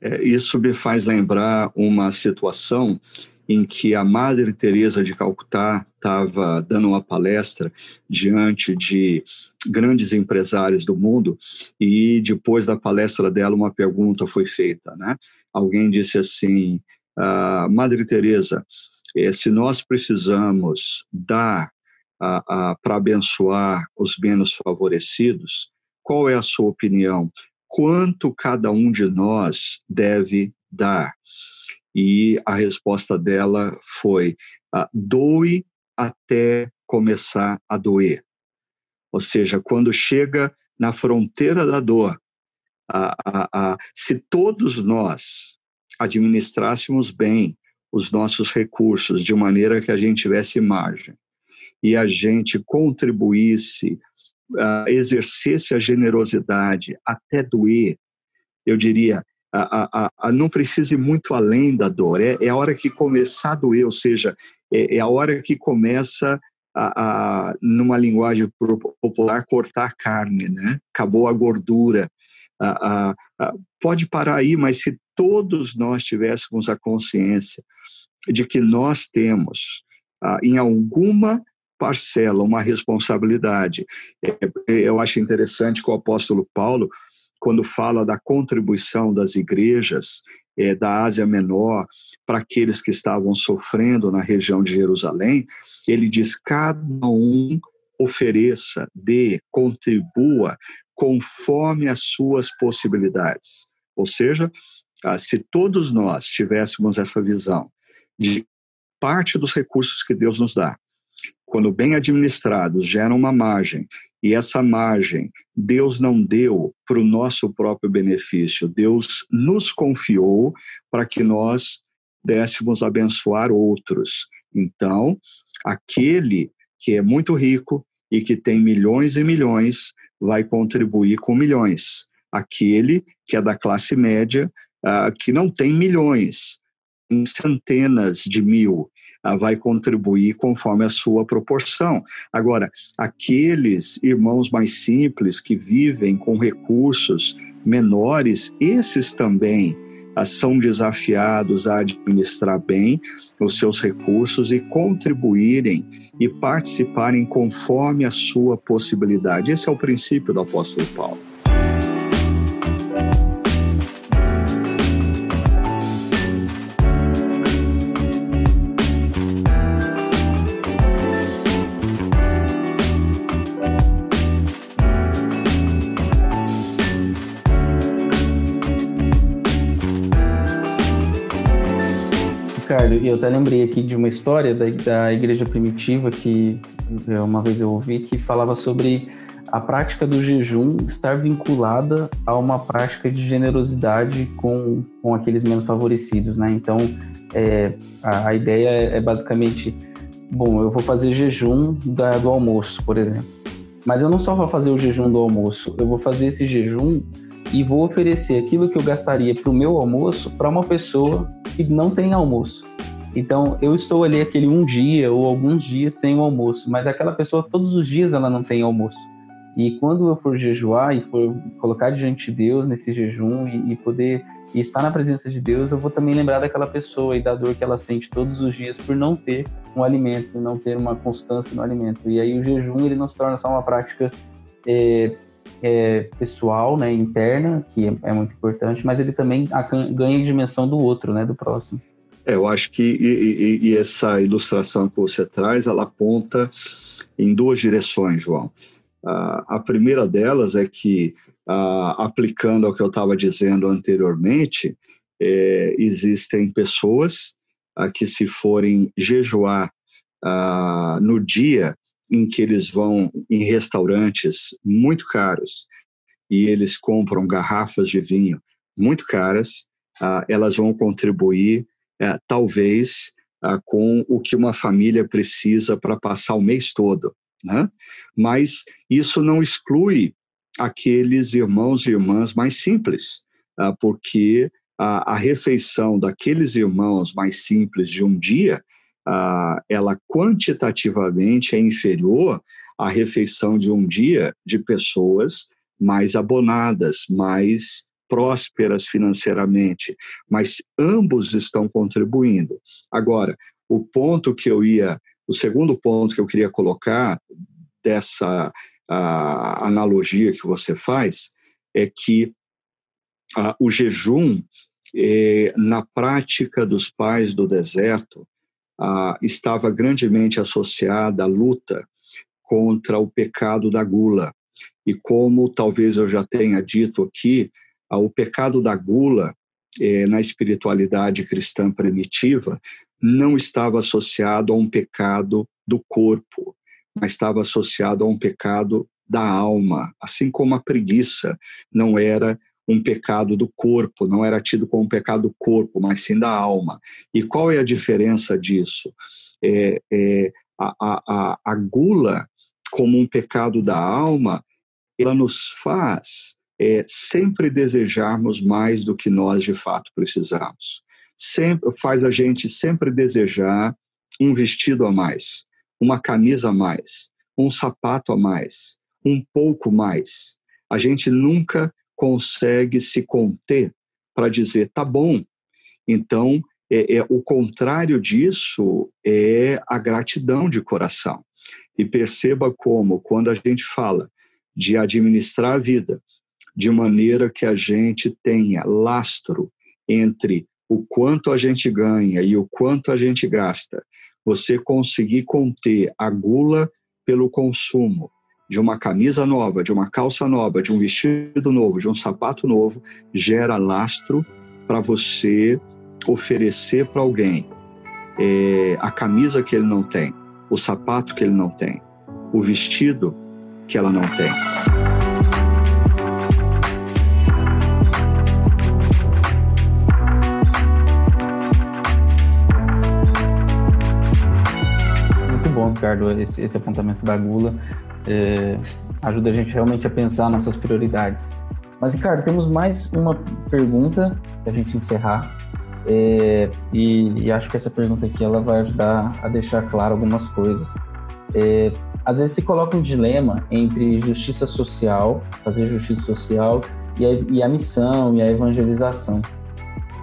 É, isso me faz lembrar uma situação em que a Madre Teresa de Calcutá estava dando uma palestra diante de grandes empresários do mundo e depois da palestra dela uma pergunta foi feita, né? Alguém disse assim, ah, Madre Teresa, eh, se nós precisamos dar para abençoar os menos favorecidos, qual é a sua opinião? Quanto cada um de nós deve dar? E a resposta dela foi: ah, doe até começar a doer. Ou seja, quando chega na fronteira da dor, se todos nós administrássemos bem os nossos recursos de maneira que a gente tivesse margem e a gente contribuísse, uh, exercesse a generosidade até doer, eu diria, a, a, a, não precisa ir muito além da dor. É, é a hora que começar a doer, ou seja, é, é a hora que começa a, a, numa linguagem popular, cortar carne, né? Acabou a gordura. A, pode parar aí, mas se todos nós tivéssemos a consciência de que nós temos, em alguma parcela, uma responsabilidade. É, eu acho interessante que o apóstolo Paulo quando fala da contribuição das igrejas é, da Ásia Menor para aqueles que estavam sofrendo na região de Jerusalém, ele diz: cada um ofereça, dê, contribua conforme as suas possibilidades. Ou seja, ah, se todos nós tivéssemos essa visão de parte dos recursos que Deus nos dá, quando bem administrados, geram uma margem, e essa margem Deus não deu para o nosso próprio benefício, Deus nos confiou para que nós dessemos abençoar outros. Então, aquele que é muito rico e que tem milhões e milhões vai contribuir com milhões. Aquele que é da classe média, uh, que não tem milhões, em centenas de mil, ah, vai contribuir conforme a sua proporção. Agora, aqueles irmãos mais simples que vivem com recursos menores, esses também ah, são desafiados a administrar bem os seus recursos e contribuírem e participarem conforme a sua possibilidade. Esse é o princípio do apóstolo Paulo. Ricardo, eu até lembrei aqui de uma história da, da igreja primitiva que uma vez eu ouvi que falava sobre a prática do jejum estar vinculada a uma prática de generosidade com, com aqueles menos favorecidos, né? Então, é, a, a, ideia é, é, basicamente, bom, eu vou fazer jejum da, do almoço, por exemplo. Mas eu não só vou fazer o jejum do almoço, eu vou fazer esse jejum e vou oferecer aquilo que eu gastaria para o meu almoço para uma pessoa que não tem almoço. Então, eu estou ali aquele um dia ou alguns dias sem o almoço, mas aquela pessoa todos os dias ela não tem almoço. E quando eu for jejuar e for colocar diante de Deus nesse jejum e, e poder e estar na presença de Deus, eu vou também lembrar daquela pessoa e da dor que ela sente todos os dias por não ter um alimento, não ter uma constância no alimento. E aí o jejum ele não se torna só uma prática é, é, pessoal, né, interna, que é, é, muito importante, mas ele também ganha dimensão do outro, né, do próximo. É, eu acho que e, e, e essa ilustração que você traz, ela aponta em duas direções, João. a primeira delas é que, aplicando ao que eu estava dizendo anteriormente, é, existem pessoas que, se forem jejuar no dia em que eles vão em restaurantes muito caros e eles compram garrafas de vinho muito caras, ah, elas vão contribuir, eh, talvez, ah, com o que uma família precisa para passar o mês todo. Né? Mas isso não exclui aqueles irmãos e irmãs mais simples, ah, porque a, a refeição daqueles irmãos mais simples de um dia ela quantitativamente é inferior à refeição de um dia de pessoas mais abonadas, mais prósperas financeiramente, mas ambos estão contribuindo. Agora, o ponto que eu ia, o segundo ponto que eu queria colocar dessa analogia que você faz é que o jejum, eh, na prática dos pais do deserto, estava grandemente associada à luta contra o pecado da gula. E como talvez eu já tenha dito aqui, o pecado da gula eh, na espiritualidade cristã primitiva não estava associado a um pecado do corpo, mas estava associado a um pecado da alma, assim como a preguiça não era um pecado do corpo, não era tido como um pecado do corpo, mas sim da alma. E qual é a diferença disso? É, é a, a, a gula, como um pecado da alma, ela nos faz é, sempre desejarmos mais do que nós de fato precisamos. Sempre faz a gente sempre desejar um vestido a mais, uma camisa a mais, um sapato a mais, um pouco mais. A gente nunca consegue se conter para dizer tá bom. Então, é, é, o contrário disso é a gratidão de coração. E perceba como, quando a gente fala de administrar a vida de maneira que a gente tenha lastro entre o quanto a gente ganha e o quanto a gente gasta, você conseguir conter a gula pelo consumo de uma camisa nova, de uma calça nova, de um vestido novo, de um sapato novo, gera lastro para você oferecer para alguém é, a camisa que ele não tem, o sapato que ele não tem, o vestido que ela não tem. Muito bom, Ricardo, esse, esse apontamento da gula é, ajuda a gente realmente a pensar nossas prioridades. Mas, Ricardo, temos mais uma pergunta para a gente encerrar. É, e, e, acho que essa pergunta aqui ela vai ajudar a deixar claro algumas coisas. É, às vezes se coloca um dilema entre justiça social, fazer justiça social, e a, e a missão e a evangelização.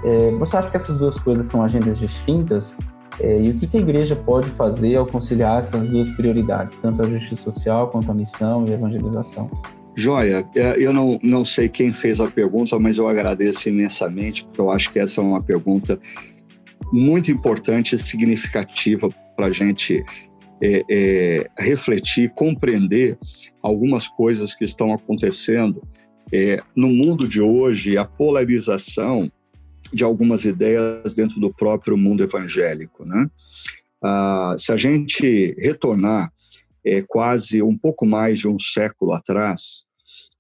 É, você acha que essas duas coisas são agendas distintas? É, e o que, que a igreja pode fazer ao conciliar essas duas prioridades, tanto a justiça social quanto a missão e a evangelização? Joia, é, eu não, não sei quem fez a pergunta, mas eu agradeço imensamente, porque eu acho que essa é uma pergunta muito importante e significativa para a gente é, é, refletir, compreender algumas coisas que estão acontecendo é, no mundo de hoje, a polarização de algumas ideias dentro do próprio mundo evangélico. Né? Ah, se a gente retornar é, quase um pouco mais de um século atrás,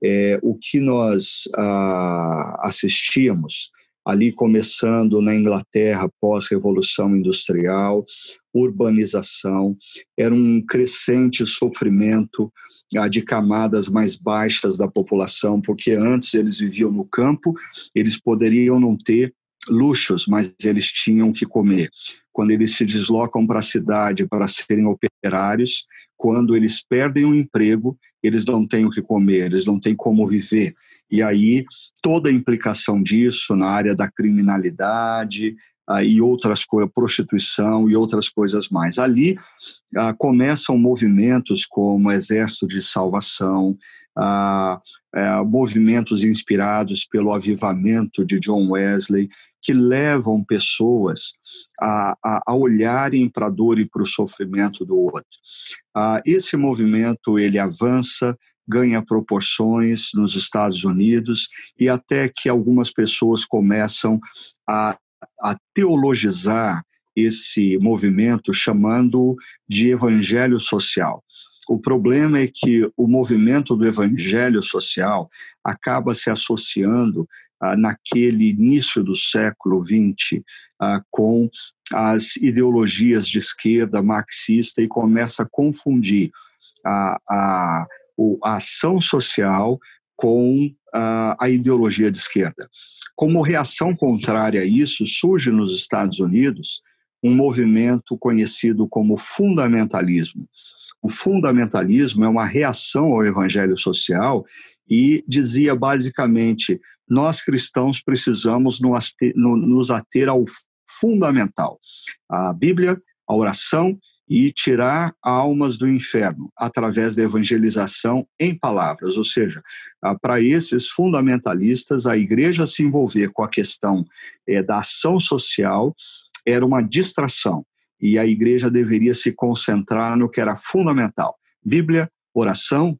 é, o que nós ah, assistíamos ali começando na Inglaterra pós-revolução industrial, urbanização, era um crescente sofrimento ah, de camadas mais baixas da população, porque antes eles viviam no campo, eles poderiam não ter luxos, mas eles tinham que comer. Quando eles se deslocam para a cidade para serem operários, quando eles perdem o emprego, eles não têm o que comer, eles não têm como viver. E aí toda a implicação disso na área da criminalidade, ah, e outras coisas, prostituição e outras coisas mais. Ali ah, começam movimentos como Exército de Salvação, ah, eh, movimentos inspirados pelo avivamento de John Wesley, que levam pessoas a, a, a olharem para a dor e para o sofrimento do outro. Ah, esse movimento ele avança, ganha proporções nos Estados Unidos e até que algumas pessoas começam a a teologizar esse movimento, chamando de evangelho social. O problema é que o movimento do evangelho social acaba se associando naquele início do século XX ah, com as ideologias de esquerda marxista e começa a confundir a, a, a ação social com a, a ideologia de esquerda. Como reação contrária a isso, surge nos Estados Unidos um movimento conhecido como fundamentalismo. O fundamentalismo é uma reação ao evangelho social e dizia basicamente: nós cristãos precisamos nos ater ao fundamental, a Bíblia, a oração e tirar almas do inferno através da evangelização em palavras, ou seja, ah, para esses fundamentalistas, a igreja se envolver com a questão é, da ação social era uma distração e a igreja deveria se concentrar no que era fundamental: Bíblia, oração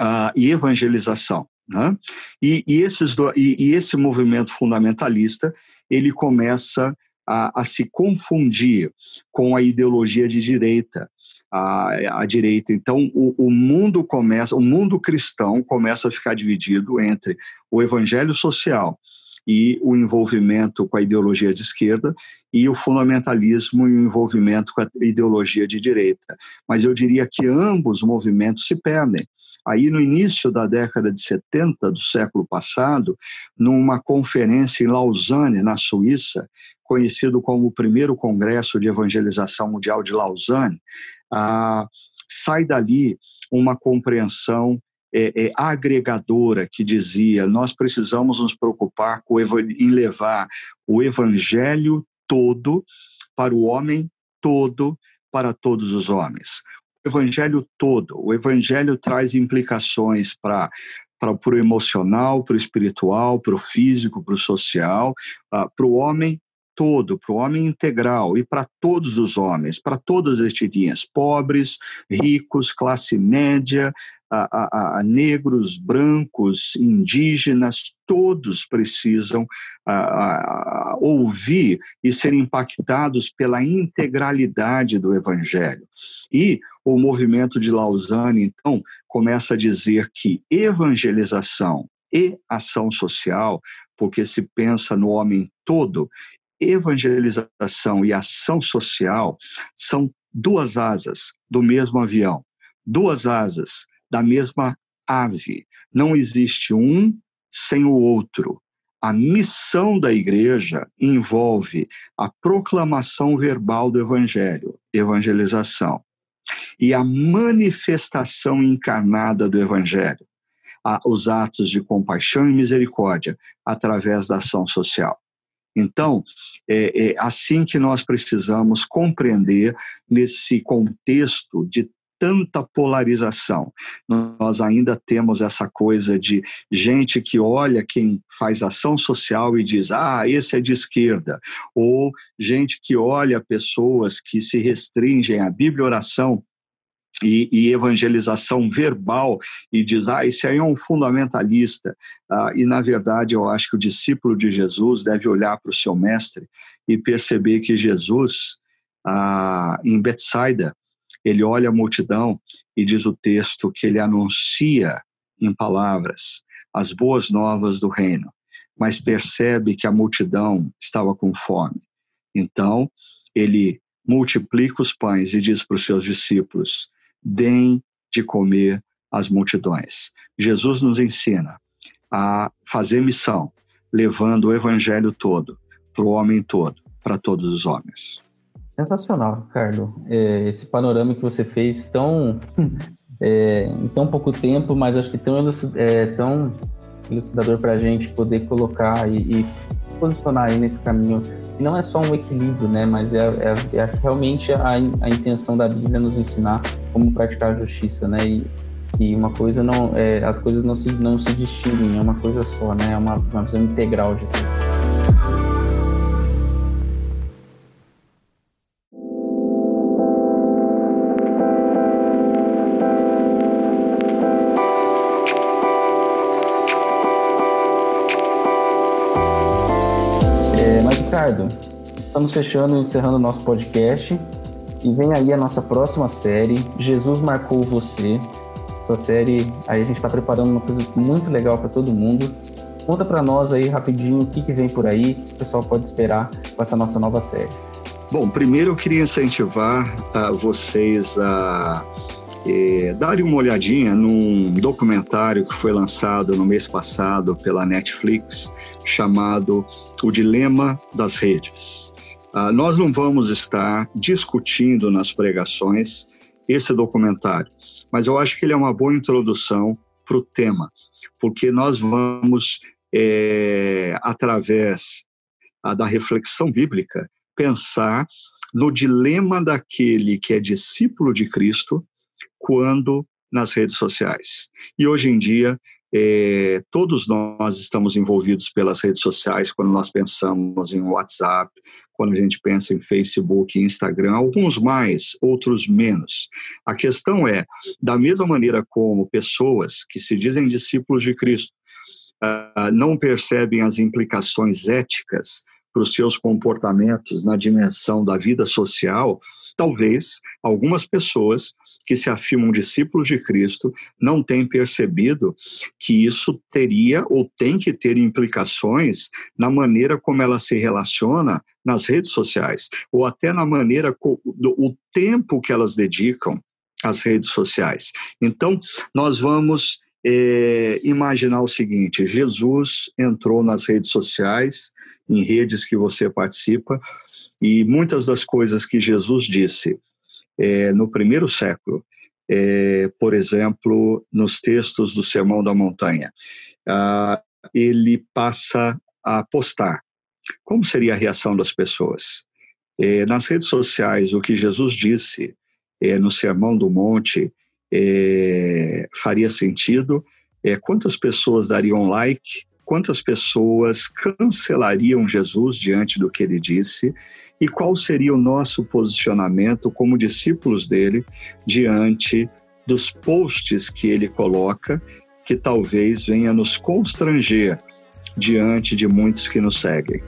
uh, e evangelização. Né? E, e, esses do, e, e esse movimento fundamentalista ele começa a, a se confundir com a ideologia de direita, a, a, direita. Então, o, o, mundo começa, o mundo cristão começa a ficar dividido entre o evangelho social e o envolvimento com a ideologia de esquerda e o fundamentalismo e o envolvimento com a ideologia de direita. Mas eu diria que ambos movimentos se perdem. Aí, no início da década de 70 do século passado, numa conferência em Lausanne, na Suíça, conhecido como o primeiro Congresso de Evangelização Mundial de Lausanne, ah, sai dali uma compreensão é, é, agregadora que dizia nós precisamos nos preocupar com, em levar o evangelho todo para o homem todo, para todos os homens. O evangelho todo, o evangelho traz implicações para para o emocional, para o espiritual, para o físico, para o social, uh, para o homem todo, para o homem integral e para todos os homens, para todas as etnias, pobres, ricos, classe média, a, a, a negros, brancos, indígenas, todos precisam a, ouvir e ser impactados pela integralidade do Evangelho. E o movimento de Lausanne, então, começa a dizer que evangelização e ação social, porque se pensa no homem todo, evangelização e ação social são duas asas do mesmo avião, duas asas da mesma ave. Não existe um sem o outro. A missão da igreja envolve a proclamação verbal do evangelho, evangelização, e a manifestação encarnada do evangelho, os atos de compaixão e misericórdia através da ação social. Então, é, é assim que nós precisamos compreender nesse contexto de tanta polarização. Nós ainda temos essa coisa de gente que olha quem faz ação social e diz: ah, esse é de esquerda. Ou gente que olha pessoas que se restringem à Bíblia oração e, e, evangelização verbal e diz, ah, esse aí é um fundamentalista. Ah, e, na verdade, eu acho que o discípulo de Jesus deve olhar para o seu mestre e perceber que Jesus, ah, em Betsaida, ele olha a multidão e diz o texto que ele anuncia em palavras as boas novas do reino, mas percebe que a multidão estava com fome. Então, ele multiplica os pães e diz para os seus discípulos: deem de comer às multidões. Jesus nos ensina a fazer missão, levando o evangelho todo para o homem todo, para todos os homens. Sensacional, Carlos. É, esse panorama que você fez tão é, em tão pouco tempo, mas acho que tão, é, tão elucidador para a gente poder colocar e, e, se posicionar aí nesse caminho. E não é só um equilíbrio, né? Mas é, é, é realmente a, a, intenção da Bíblia nos ensinar como praticar a justiça, né? E, e uma coisa não, é, as coisas não se, não se distinguem, é uma coisa só, né? É uma, uma visão integral de tudo. Ricardo, estamos fechando e encerrando o nosso podcast. E vem aí a nossa próxima série, Jesus Marcou Você. Essa série, aí a gente está preparando uma coisa muito legal para todo mundo. Conta para nós aí rapidinho o que, que vem por aí, o que o pessoal pode esperar com essa nossa nova série. Bom, primeiro eu queria incentivar uh, vocês a é, darem uma olhadinha num documentário que foi lançado no mês passado pela Netflix, chamado O Dilema das Redes. Ah, nós não vamos estar discutindo nas pregações esse documentário, mas eu acho que ele é uma boa introdução para o tema, porque nós vamos, é, através a, da reflexão bíblica, pensar no dilema daquele que é discípulo de Cristo quando nas redes sociais. E hoje em dia, é, todos nós estamos envolvidos pelas redes sociais quando nós pensamos em WhatsApp, quando a gente pensa em Facebook, Instagram, alguns mais, outros menos. A questão é, da mesma maneira como pessoas que se dizem discípulos de Cristo uh, não percebem as implicações éticas para os seus comportamentos na dimensão da vida social, talvez algumas pessoas que se afirmam discípulos de Cristo não têm percebido que isso teria ou tem que ter implicações na maneira como ela se relaciona nas redes sociais, ou até na maneira, o tempo que elas dedicam às redes sociais. Então, nós vamos é, imaginar o seguinte: Jesus entrou nas redes sociais, em redes que você participa, e muitas das coisas que Jesus disse é, no primeiro século, é, por exemplo, nos textos do Sermão da Montanha, ah, ele passa a postar. Como seria a reação das pessoas? É, nas redes sociais, o que Jesus disse é, no Sermão do Monte é, faria sentido? É, quantas pessoas dariam like? quantas pessoas cancelariam Jesus diante do que ele disse e qual seria o nosso posicionamento como discípulos dele diante dos posts que ele coloca, que talvez venha nos constranger diante de muitos que nos seguem.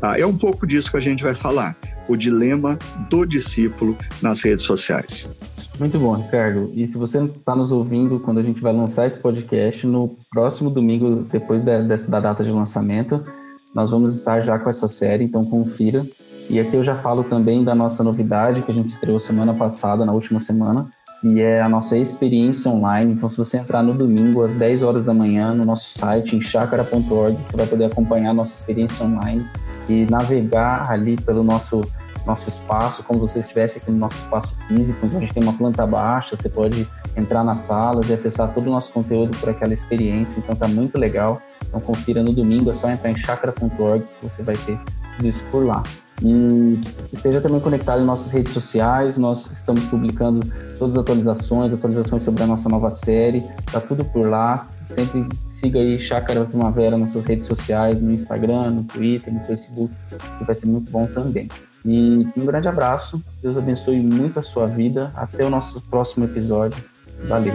Tá? É um pouco disso que a gente vai falar, o dilema do discípulo nas redes sociais. Muito bom, Ricardo. E se você está nos ouvindo quando a gente vai lançar esse podcast, no próximo domingo, depois da, da data de lançamento, nós vamos estar já com essa série, então confira. E aqui eu já falo também da nossa novidade que a gente estreou semana passada, na última semana, e é a nossa experiência online. Então, se você entrar no domingo às 10 horas da manhã no nosso site, em chacara.org, você vai poder acompanhar a nossa experiência online e navegar ali pelo nosso nosso espaço, como você estivesse aqui no nosso espaço físico. Então, a gente tem uma planta baixa, você pode entrar nas salas e acessar todo o nosso conteúdo por aquela experiência. Então, tá muito legal. Então, confira no domingo, é só entrar em chakra.org que você vai ter tudo isso por lá. E esteja também conectado em nossas redes sociais, nós estamos publicando todas as atualizações, atualizações sobre a nossa nova série, tá tudo por lá. Sempre siga aí Chácara Primavera nas suas redes sociais, no Instagram, no Twitter, no Facebook, que vai ser muito bom também. E um grande abraço. Deus abençoe muito a sua vida. Até o nosso próximo episódio. Valeu.